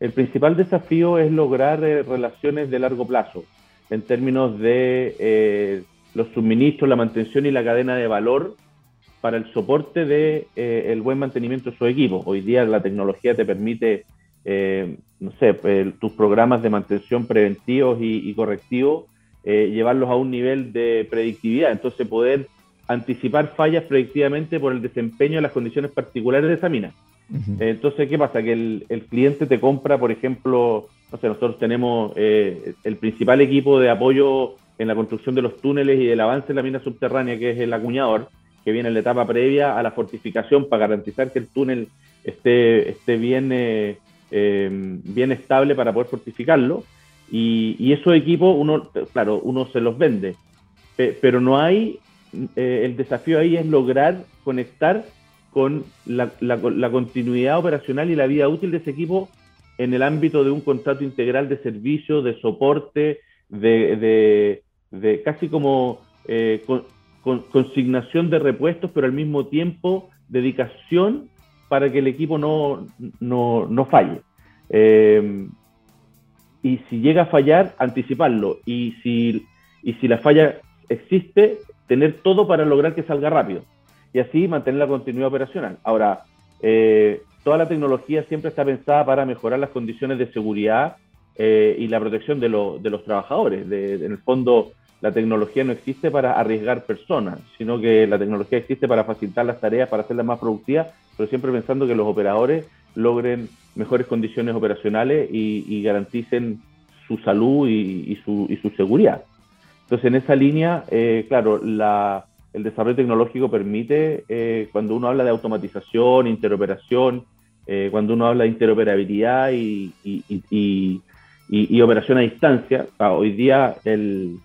el principal desafío es lograr eh, relaciones de largo plazo en términos de eh, los suministros, la mantención y la cadena de valor para el soporte de eh, el buen mantenimiento de su equipo. Hoy día la tecnología te permite, no sé, tus programas de mantención preventivos y, y correctivos, llevarlos a un nivel de predictividad. Entonces poder anticipar fallas predictivamente por el desempeño de las condiciones particulares de esa mina. Entonces, ¿qué pasa? Que el, cliente te compra, por ejemplo, no sé, nosotros tenemos eh, el principal equipo de apoyo en la construcción de los túneles y del avance de la mina subterránea, que es el acuñador, que viene en la etapa previa a la fortificación para garantizar que el túnel esté, esté bien, eh, eh, bien estable para poder fortificarlo. Y, y esos equipos, uno, claro, uno se los vende, pero no hay eh, el desafío ahí es lograr conectar con la, continuidad operacional y la vida útil de ese equipo en el ámbito de un contrato integral de servicio, de soporte, de, casi como eh, consignación de repuestos, pero al mismo tiempo dedicación para que el equipo no, no, falle. Eh, y si llega a fallar, anticiparlo. Y si, y si la falla existe, tener todo para lograr que salga rápido y así mantener la continuidad operacional. Ahora, eh, toda la tecnología siempre está pensada para mejorar las condiciones de seguridad eh, y la protección de, los trabajadores. en el fondo, la tecnología no existe para arriesgar personas, sino que la tecnología existe para facilitar las tareas, para hacerlas más productivas, pero siempre pensando que los operadores logren mejores condiciones operacionales y, garanticen su salud y su seguridad. Entonces, en esa línea, eh, claro, el desarrollo tecnológico permite, eh, cuando uno habla de automatización, interoperación, eh, cuando uno habla de interoperabilidad y, operación a distancia, ah, hoy día el,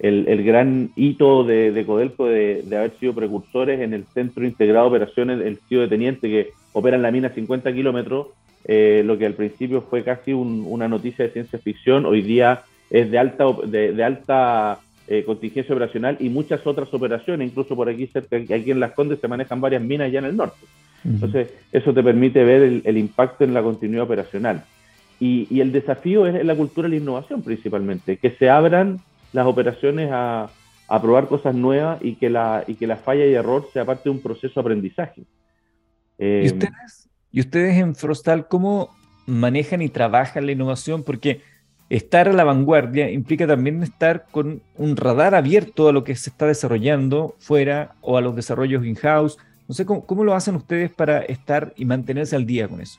gran hito de, Codelco de, haber sido precursores en el Centro Integrado de Operaciones, el CIO de Teniente, que opera en la mina 50 kilómetros, lo que al principio fue casi una noticia de ciencia ficción, hoy día es de alta, de, alta eh, contingencia operacional y muchas otras operaciones, incluso por aquí cerca, aquí en Las Condes se manejan varias minas ya en el norte. Entonces, eso te permite ver el, impacto en la continuidad operacional. Y, el desafío es la cultura de la innovación principalmente, que se abran las operaciones a, probar cosas nuevas y que, la, y que la falla y error sea parte de un proceso de aprendizaje. ¿Y, eh, ustedes, ¿Y ustedes en Frostal cómo manejan y trabajan la innovación? Porque estar a la vanguardia implica también estar con un radar abierto a lo que se está desarrollando fuera o a los desarrollos in-house. No sé cómo, lo hacen ustedes para estar y mantenerse al día con eso.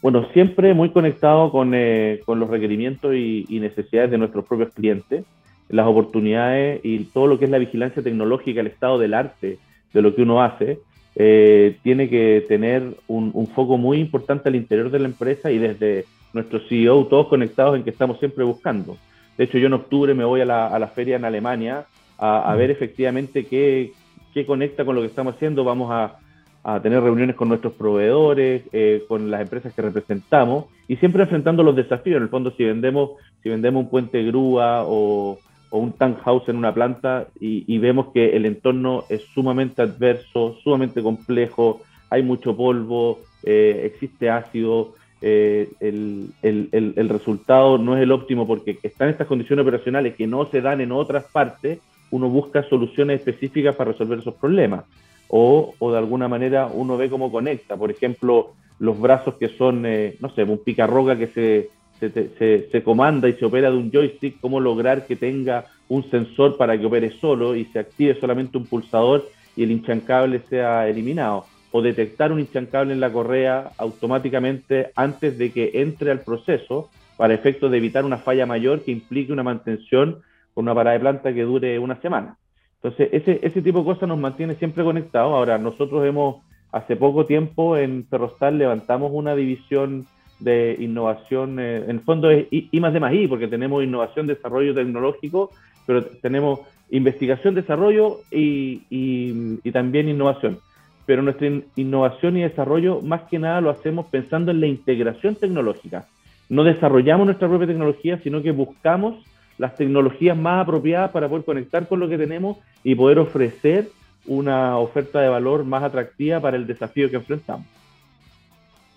Bueno, siempre muy conectado con, eh, los requerimientos y, necesidades de nuestros propios clientes, las oportunidades y todo lo que es la vigilancia tecnológica, el estado del arte de lo que uno hace, eh, tiene que tener un, foco muy importante al interior de la empresa y desde nuestro CEO, todos conectados en que estamos siempre buscando. De hecho, yo en octubre me voy a la, a la feria en Alemania a, ver efectivamente qué, qué, conecta con lo que estamos haciendo. Vamos a, a tener reuniones con nuestros proveedores, eh, con las empresas que representamos y siempre enfrentando los desafíos. En el fondo, si vendemos, si vendemos un puente grúa o, o un tank house en una planta y, y, vemos que el entorno es sumamente adverso, sumamente complejo, hay mucho polvo, eh, existe ácido, eh, el, el, el, resultado no es el óptimo porque están estas condiciones operacionales que no se dan en otras partes, uno busca soluciones específicas para resolver esos problemas. O, o de alguna manera uno ve cómo conecta, por ejemplo, los brazos que son, eh, no sé, un picarroga que se, se, se, comanda y se opera de un joystick, cómo lograr que tenga un sensor para que opere solo y se active solamente un pulsador y el hinchancable sea eliminado o detectar un instancable en la correa automáticamente antes de que entre al proceso para efectos de evitar una falla mayor que implique una mantención con una parada de planta que dure una semana. Entonces, ese, ese tipo de cosas nos mantiene siempre conectados. Ahora, nosotros hemos hace poco tiempo en Ferrostal levantamos una división de innovación, eh, en el fondo es I, más de más I, porque tenemos innovación, desarrollo tecnológico, pero tenemos investigación, desarrollo y, y, también innovación. Pero nuestra innovación y desarrollo más que nada lo hacemos pensando en la integración tecnológica. No desarrollamos nuestra propia tecnología, sino que buscamos las tecnologías más apropiadas para poder conectar con lo que tenemos y poder ofrecer una oferta de valor más atractiva para el desafío que enfrentamos.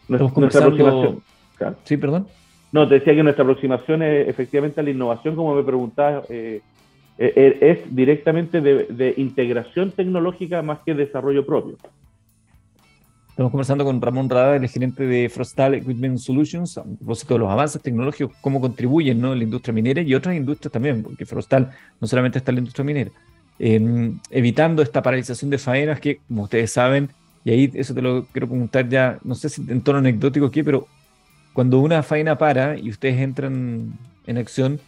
Nuestra, aproximación. Sí, perdón. No, te decía que nuestra aproximación es efectivamente a la innovación, como me preguntabas, eh, eh, es directamente de, integración tecnológica más que desarrollo propio. Estamos conversando con Ramón Rada, el gerente de Frostal Equipment Solutions, a propósito de los avances tecnológicos, cómo contribuyen ¿no? la industria minera y otras industrias también, porque Frostal no solamente está en la industria minera, em, evitando esta paralización de faenas que, como ustedes saben, y ahí eso te lo quiero preguntar ya, no sé si en tono anecdótico aquí, pero cuando una faena para y ustedes entran en acción,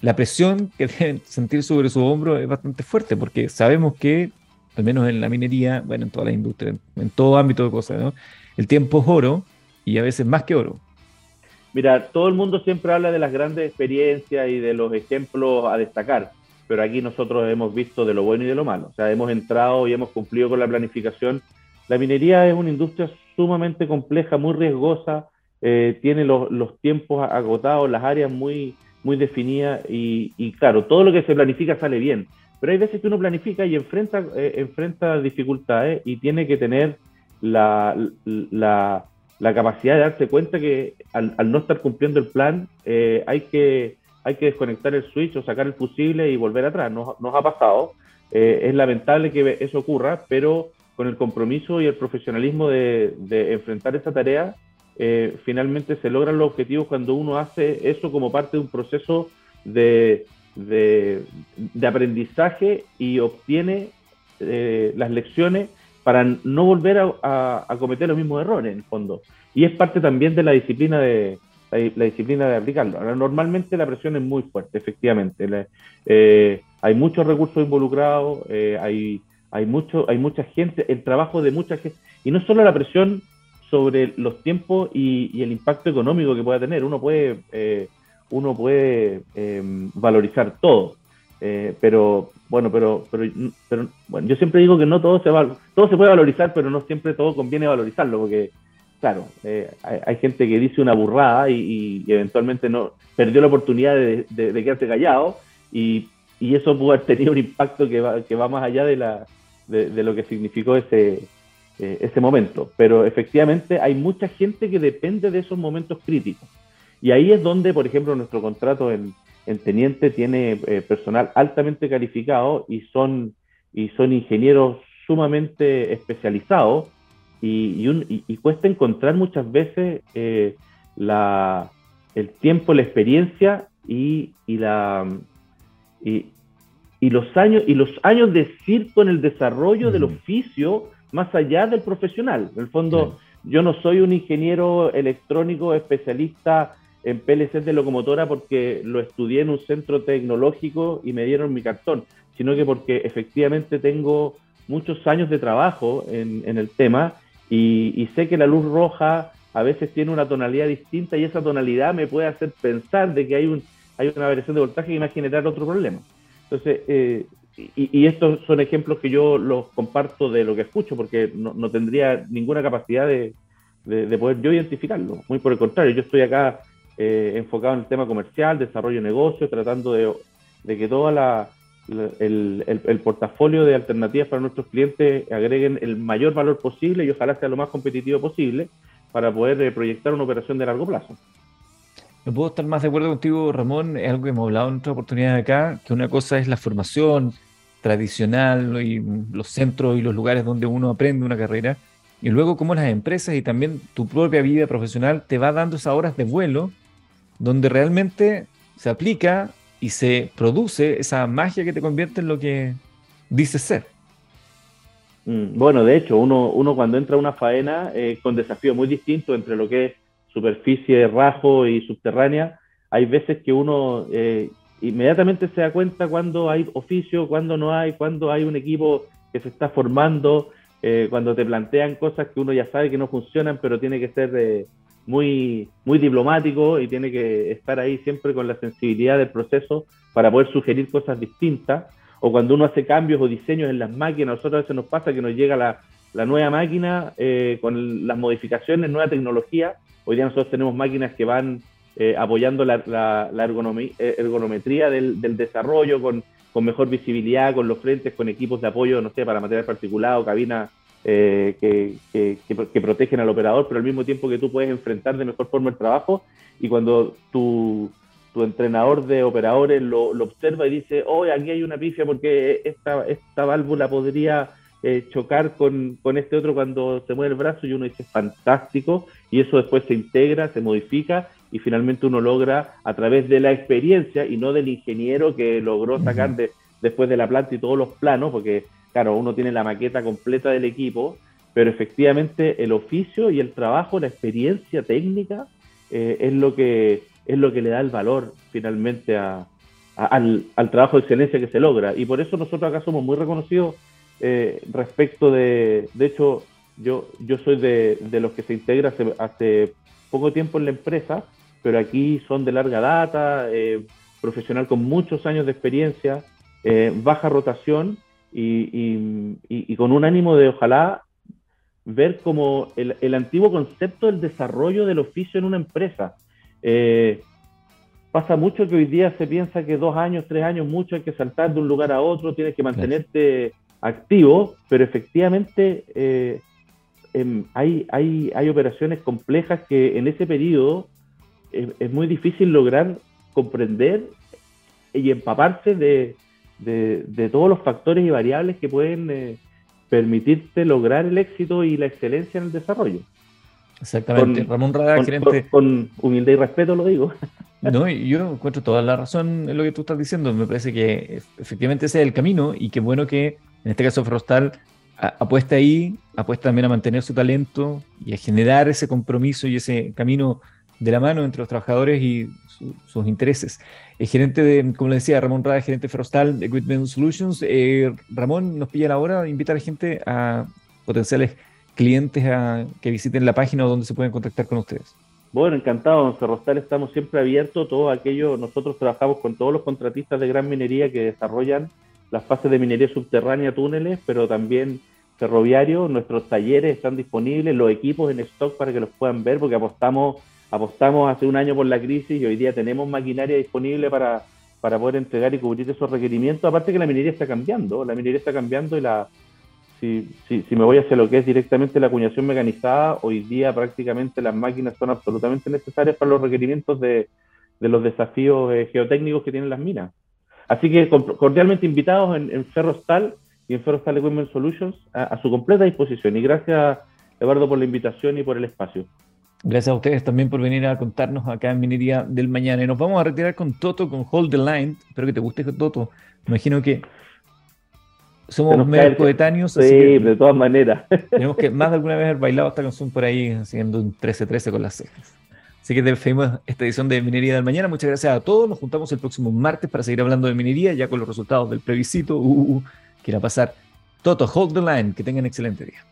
la presión que deben sentir sobre su hombro es bastante fuerte, porque sabemos que, al menos en la minería, bueno, en toda la industria, en todo ámbito de cosas, ¿no? el tiempo es oro y a veces más que oro. Mira, todo el mundo siempre habla de las grandes experiencias y de los ejemplos a destacar, pero aquí nosotros hemos visto de lo bueno y de lo malo. O sea, hemos entrado y hemos cumplido con la planificación. La minería es una industria sumamente compleja, muy riesgosa, eh, tiene los, tiempos agotados, las áreas muy, muy definidas y, claro, todo lo que se planifica sale bien, pero hay veces que uno planifica y enfrenta, eh, enfrenta dificultades y tiene que tener la, la, capacidad de darse cuenta que al, no estar cumpliendo el plan eh, hay, que, hay que desconectar el switch o sacar el fusible y volver atrás. Nos, nos ha pasado, es lamentable que eso ocurra, pero con el compromiso y el profesionalismo de, de enfrentar esa tarea, eh, finalmente se logran los objetivos cuando uno hace eso como parte de un proceso de, de, aprendizaje y obtiene eh, las lecciones para no volver a, cometer los mismos errores en el fondo. Y es parte también de la disciplina de, la, disciplina de aplicarlo. Ahora, normalmente la presión es muy fuerte, efectivamente. Eh, hay muchos recursos involucrados, hay, hay, mucho, hay mucha gente, el trabajo de mucha gente, y no solo la presión sobre los tiempos y, el impacto económico que pueda tener. Uno puede, eh, uno puede em, valorizar todo, eh, pero bueno, pero, pero, pero, bueno, yo siempre digo que no todo se va, todo se puede valorizar, pero no siempre todo conviene valorizarlo, porque claro, eh, hay, gente que dice una burrada y, eventualmente no perdió la oportunidad de, quedarse callado y, eso puede haber tenido un impacto que va, que va más allá de, la, de lo que significó ese, eh, ese momento. Pero efectivamente hay mucha gente que depende de esos momentos críticos. Y ahí es donde, por ejemplo, nuestro contrato en, Teniente tiene eh, personal altamente calificado y son, y son ingenieros sumamente especializados y, y, cuesta encontrar muchas veces eh, la, el tiempo, la experiencia y, y la, y, los años y los años de circo en el desarrollo del oficio más allá del profesional. En el fondo, yo no soy un ingeniero electrónico especialista en PLC de locomotora porque lo estudié en un centro tecnológico y me dieron mi cartón, sino que porque efectivamente tengo muchos años de trabajo en, el tema y, sé que la luz roja a veces tiene una tonalidad distinta y esa tonalidad me puede hacer pensar de que hay, un, hay una variación de voltaje y va a generar otro problema. Entonces, eh, y, estos son ejemplos que yo los comparto de lo que escucho, porque no, tendría ninguna capacidad de, poder yo identificarlo. Muy por el contrario, yo estoy acá eh, enfocado en el tema comercial, desarrollo de negocio, tratando de, que todo la, el, portafolio de alternativas para nuestros clientes agreguen el mayor valor posible y ojalá sea lo más competitivo posible para poder eh, proyectar una operación de largo plazo. No puedo estar más de acuerdo contigo, Ramón. Es algo que hemos hablado en otras oportunidades acá, que una cosa es la formación, tradicional y los centros y los lugares donde uno aprende una carrera, y luego cómo las empresas y también tu propia vida profesional te va dando esas horas de vuelo donde realmente se aplica y se produce esa magia que te convierte en lo que dices ser. Mm, bueno, de hecho, uno, uno cuando entra a una faena con desafíos muy distintos entre lo que es superficie, rajo y subterránea, hay veces que uno eh, inmediatamente se da cuenta cuando hay oficio, cuando no hay, cuando hay un equipo que se está formando, eh, cuando te plantean cosas que uno ya sabe que no funcionan, pero tiene que ser eh, muy, muy diplomático y tiene que estar ahí siempre con la sensibilidad del proceso para poder sugerir cosas distintas. O cuando uno hace cambios o diseños en las máquinas, nosotros a veces nos pasa que nos llega la, la nueva máquina eh, con las modificaciones, nueva tecnología. Hoy día nosotros tenemos máquinas que van apoyando la, la, ergonometría del, del desarrollo con con mejor visibilidad, con los frentes, con equipos de apoyo, no sé, para material particulado, cabinas eh, que, que, protegen al operador, pero al mismo tiempo que tú puedes enfrentar de mejor forma el trabajo y cuando tu, tu entrenador de operadores lo, lo, observa y dice, oh, aquí hay una pifia porque esta, esta válvula podría eh, chocar con, con, este otro cuando se mueve el brazo y uno dice, fantástico, y eso después se integra, se modifica y finalmente uno logra a través de la experiencia y no del ingeniero que logró sacar de, después de la planta y todos los planos, porque claro, uno tiene la maqueta completa del equipo, pero efectivamente el oficio y el trabajo, la experiencia técnica eh, es, lo que, es lo que le da el valor finalmente a, al, al, trabajo de excelencia que se logra. Y por eso nosotros acá somos muy reconocidos eh, respecto de, de hecho, yo, yo soy de, de los que se integra hace, hace poco tiempo en la empresa pero aquí son de larga data, eh, profesional con muchos años de experiencia, eh, baja rotación y, con un ánimo de ojalá ver como el, antiguo concepto del desarrollo del oficio en una empresa. Eh, pasa mucho que hoy día se piensa que dos años, tres años, mucho hay que saltar de un lugar a otro, tienes que mantenerte activo, pero efectivamente em, hay, hay, hay operaciones complejas que en ese periodo es, muy difícil lograr comprender y empaparse de, de, todos los factores y variables que pueden eh, permitirte lograr el éxito y la excelencia en el desarrollo. Exactamente. Ramón Rada, gerente. Con, humildad y respeto lo digo. No, yo encuentro toda la razón en lo que tú estás diciendo. Me parece que efectivamente ese es el camino y qué bueno que en este caso Frostal apuesta ahí, apuesta también a mantener su talento y a generar ese compromiso y ese camino de la mano entre los trabajadores y sus intereses. El gerente de, como le decía, Ramón Rada, gerente Frostal de Equipment Solutions. Eh, Ramón, nos pilla la hora de invitar a gente, a potenciales clientes a que visiten la página donde se pueden contactar con ustedes. Bueno, encantado. En Ferrostal estamos siempre abiertos. Todo aquello, nosotros trabajamos con todos los contratistas de gran minería que desarrollan las fases de minería subterránea, túneles, pero también ferroviarios. Nuestros talleres están disponibles, los equipos en stock para que los puedan ver, porque apostamos apostamos hace un año por la crisis y hoy día tenemos maquinaria disponible para, para poder entregar y cubrir esos requerimientos. Aparte que la minería está cambiando, la minería está cambiando y la si, si, si me voy hacia lo que es directamente la acuñación mecanizada, hoy día prácticamente las máquinas son absolutamente necesarias para los requerimientos de, de los desafíos eh, geotécnicos que tienen las minas. Así que cordialmente invitados en, en Ferrostal y en Ferrostal Equipment Solutions a, a su completa disposición. Y gracias, Eduardo, por la invitación y por el espacio. Gracias a ustedes también por venir a contarnos acá en Minería del Mañana. Y nos vamos a retirar con Toto, con Hold the Line. Espero que te guste Toto. Me imagino que somos medio coetáneos. Sí, de todas maneras. Tenemos que más de alguna vez haber bailado esta canción por ahí, haciendo un 13-13 con las cejas. Así que despedimos esta edición de Minería del Mañana. Muchas gracias a todos. Nos juntamos el próximo martes para seguir hablando de minería, ya con los resultados del plebiscito. Uh, uh, uh. quiera pasar. Toto, hold the line. Que tengan excelente día.